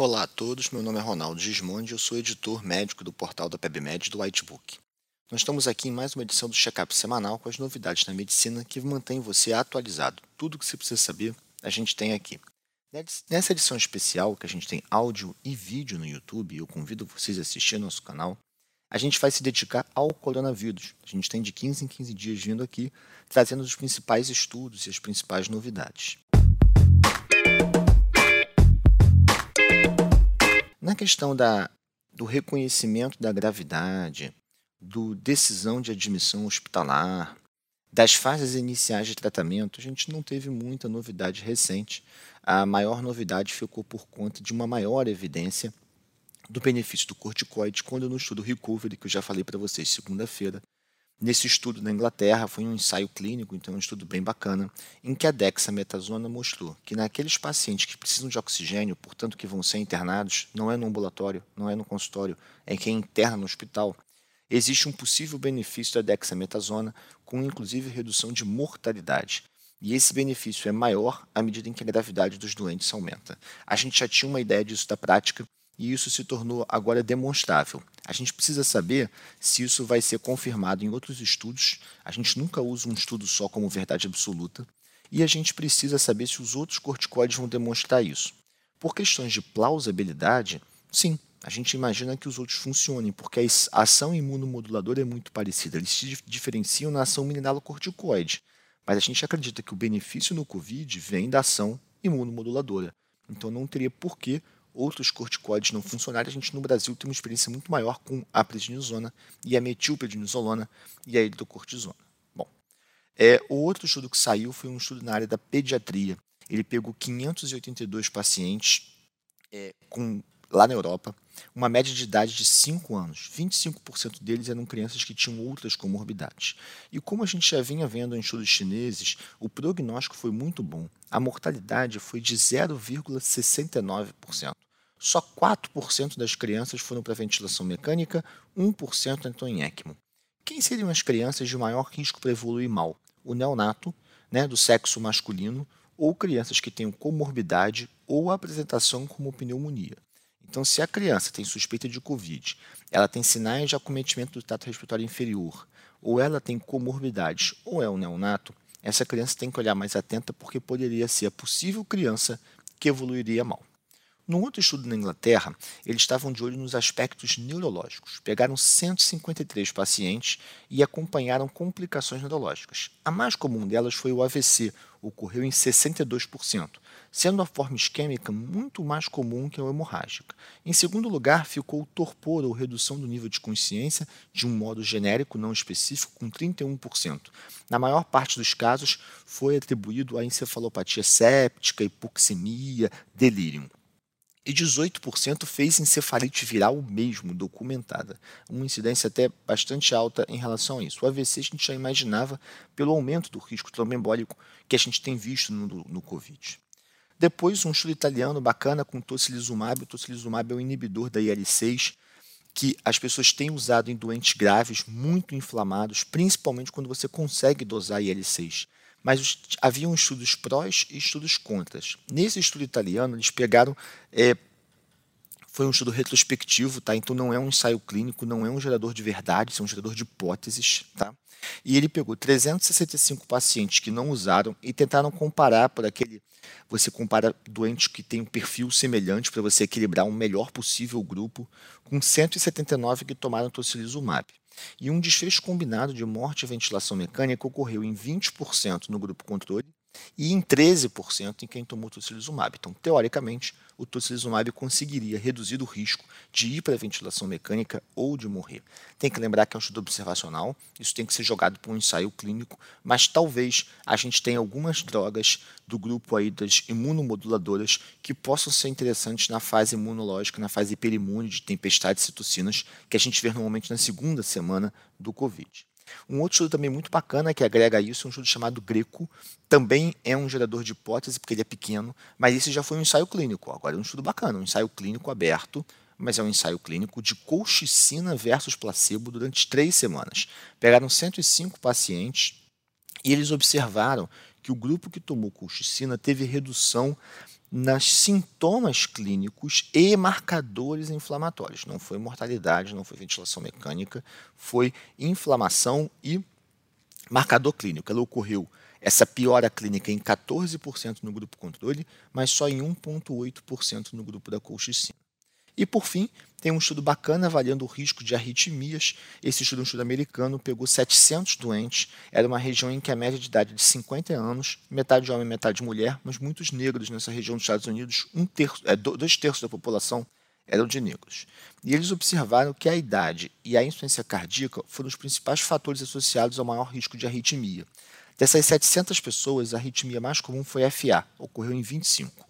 Olá a todos, meu nome é Ronaldo Gismondi eu sou editor médico do portal da PebMed do Whitebook. Nós estamos aqui em mais uma edição do Checkup semanal com as novidades na medicina que mantém você atualizado. Tudo o que você precisa saber, a gente tem aqui. Nessa edição especial, que a gente tem áudio e vídeo no YouTube, eu convido vocês a assistir nosso canal, a gente vai se dedicar ao coronavírus. A gente tem de 15 em 15 dias vindo aqui, trazendo os principais estudos e as principais novidades. Na questão da, do reconhecimento da gravidade, do decisão de admissão hospitalar, das fases iniciais de tratamento, a gente não teve muita novidade recente. A maior novidade ficou por conta de uma maior evidência do benefício do corticoide quando no estudo Recovery, que eu já falei para vocês segunda-feira, Nesse estudo na Inglaterra, foi um ensaio clínico, então um estudo bem bacana, em que a dexametasona mostrou que naqueles pacientes que precisam de oxigênio, portanto que vão ser internados, não é no ambulatório, não é no consultório, é quem interna no hospital, existe um possível benefício da dexametasona, com inclusive redução de mortalidade. E esse benefício é maior à medida em que a gravidade dos doentes aumenta. A gente já tinha uma ideia disso da prática, e isso se tornou agora demonstrável. A gente precisa saber se isso vai ser confirmado em outros estudos. A gente nunca usa um estudo só como verdade absoluta. E a gente precisa saber se os outros corticoides vão demonstrar isso. Por questões de plausibilidade, sim, a gente imagina que os outros funcionem, porque a ação imunomoduladora é muito parecida. Eles se diferenciam na ação mineralocorticoide. Mas a gente acredita que o benefício no COVID vem da ação imunomoduladora. Então não teria por que outros corticoides não funcionarem, a gente no Brasil tem uma experiência muito maior com a prednisona e a metilprednisolona e a hidrocortisona. Bom, é, o outro estudo que saiu foi um estudo na área da pediatria. Ele pegou 582 pacientes é, com, lá na Europa, uma média de idade de 5 anos. 25% deles eram crianças que tinham outras comorbidades. E como a gente já vinha vendo em estudos chineses, o prognóstico foi muito bom. A mortalidade foi de 0,69%. Só 4% das crianças foram para ventilação mecânica, 1% entrou em ECMO. Quem seriam as crianças de maior risco para evoluir mal? O neonato, né, do sexo masculino, ou crianças que tenham comorbidade ou apresentação como pneumonia. Então, se a criança tem suspeita de Covid, ela tem sinais de acometimento do trato respiratório inferior, ou ela tem comorbidades, ou é um neonato, essa criança tem que olhar mais atenta porque poderia ser a possível criança que evoluiria mal. Num outro estudo na Inglaterra, eles estavam de olho nos aspectos neurológicos. Pegaram 153 pacientes e acompanharam complicações neurológicas. A mais comum delas foi o AVC, ocorreu em 62%, sendo a forma isquêmica muito mais comum que a hemorrágica. Em segundo lugar, ficou o torpor ou redução do nível de consciência de um modo genérico, não específico, com 31%. Na maior parte dos casos, foi atribuído à encefalopatia séptica, hipoxemia, delírio e 18% fez encefalite viral mesmo documentada, uma incidência até bastante alta em relação a isso. O AVC a gente já imaginava pelo aumento do risco trombembólico que a gente tem visto no, no Covid. Depois, um estudo italiano bacana com tocilizumab. O tocilizumab é o inibidor da IL-6, que as pessoas têm usado em doentes graves, muito inflamados, principalmente quando você consegue dosar IL-6 mas haviam estudos prós e estudos contras. Nesse estudo italiano, eles pegaram. É, foi um estudo retrospectivo, tá? então não é um ensaio clínico, não é um gerador de verdades, é um gerador de hipóteses. Tá? E ele pegou 365 pacientes que não usaram e tentaram comparar por aquele. Você compara doentes que têm um perfil semelhante para você equilibrar o um melhor possível grupo, com 179 que tomaram tocilizumab. E um desfecho combinado de morte e ventilação mecânica ocorreu em 20% no grupo controle e em 13% em quem tomou tocilizumab. Então, teoricamente, o tocilizumab conseguiria reduzir o risco de ir para a ventilação mecânica ou de morrer. Tem que lembrar que é um estudo observacional, isso tem que ser jogado para um ensaio clínico, mas talvez a gente tenha algumas drogas do grupo aí das imunomoduladoras que possam ser interessantes na fase imunológica, na fase hiperimune de tempestade de citocinas, que a gente vê normalmente na segunda semana do Covid. Um outro estudo também muito bacana que agrega isso é um estudo chamado Greco. Também é um gerador de hipótese, porque ele é pequeno, mas esse já foi um ensaio clínico. Agora é um estudo bacana, um ensaio clínico aberto, mas é um ensaio clínico de colchicina versus placebo durante três semanas. Pegaram 105 pacientes e eles observaram que o grupo que tomou colchicina teve redução nas sintomas clínicos e marcadores inflamatórios. Não foi mortalidade, não foi ventilação mecânica, foi inflamação e marcador clínico. Ela ocorreu essa piora clínica em 14% no grupo controle, mas só em 1,8% no grupo da colchicina. E por fim, tem um estudo bacana avaliando o risco de arritmias. Esse estudo, um estudo americano, pegou 700 doentes. Era uma região em que a média de idade é de 50 anos, metade homem, metade mulher, mas muitos negros nessa região dos Estados Unidos, um terço, é, dois terços da população eram de negros. E eles observaram que a idade e a insuficiência cardíaca foram os principais fatores associados ao maior risco de arritmia. Dessas 700 pessoas, a arritmia mais comum foi FA, ocorreu em 25.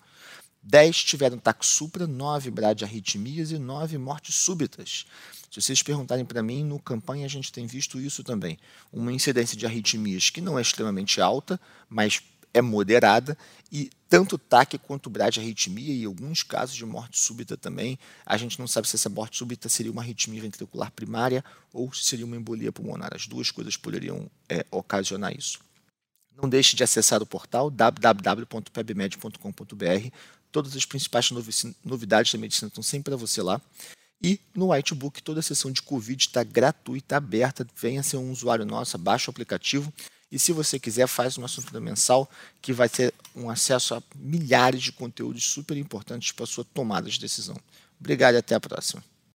10 tiveram taxupra, 9 bradiarritmias e 9 mortes súbitas. Se vocês perguntarem para mim, no campanha a gente tem visto isso também. Uma incidência de arritmias que não é extremamente alta, mas é moderada, e tanto TAC quanto bradiarritmia, e alguns casos de morte súbita também. A gente não sabe se essa morte súbita seria uma arritmia ventricular primária ou se seria uma embolia pulmonar. As duas coisas poderiam é, ocasionar isso. Não deixe de acessar o portal www.pebmed.com.br Todas as principais novidades da medicina estão sempre para você lá. E no Whitebook, toda a sessão de Covid está gratuita, aberta. Venha ser um usuário nosso, baixa o aplicativo. E se você quiser, faz uma assinatura mensal que vai ter um acesso a milhares de conteúdos super importantes para sua tomada de decisão. Obrigado e até a próxima.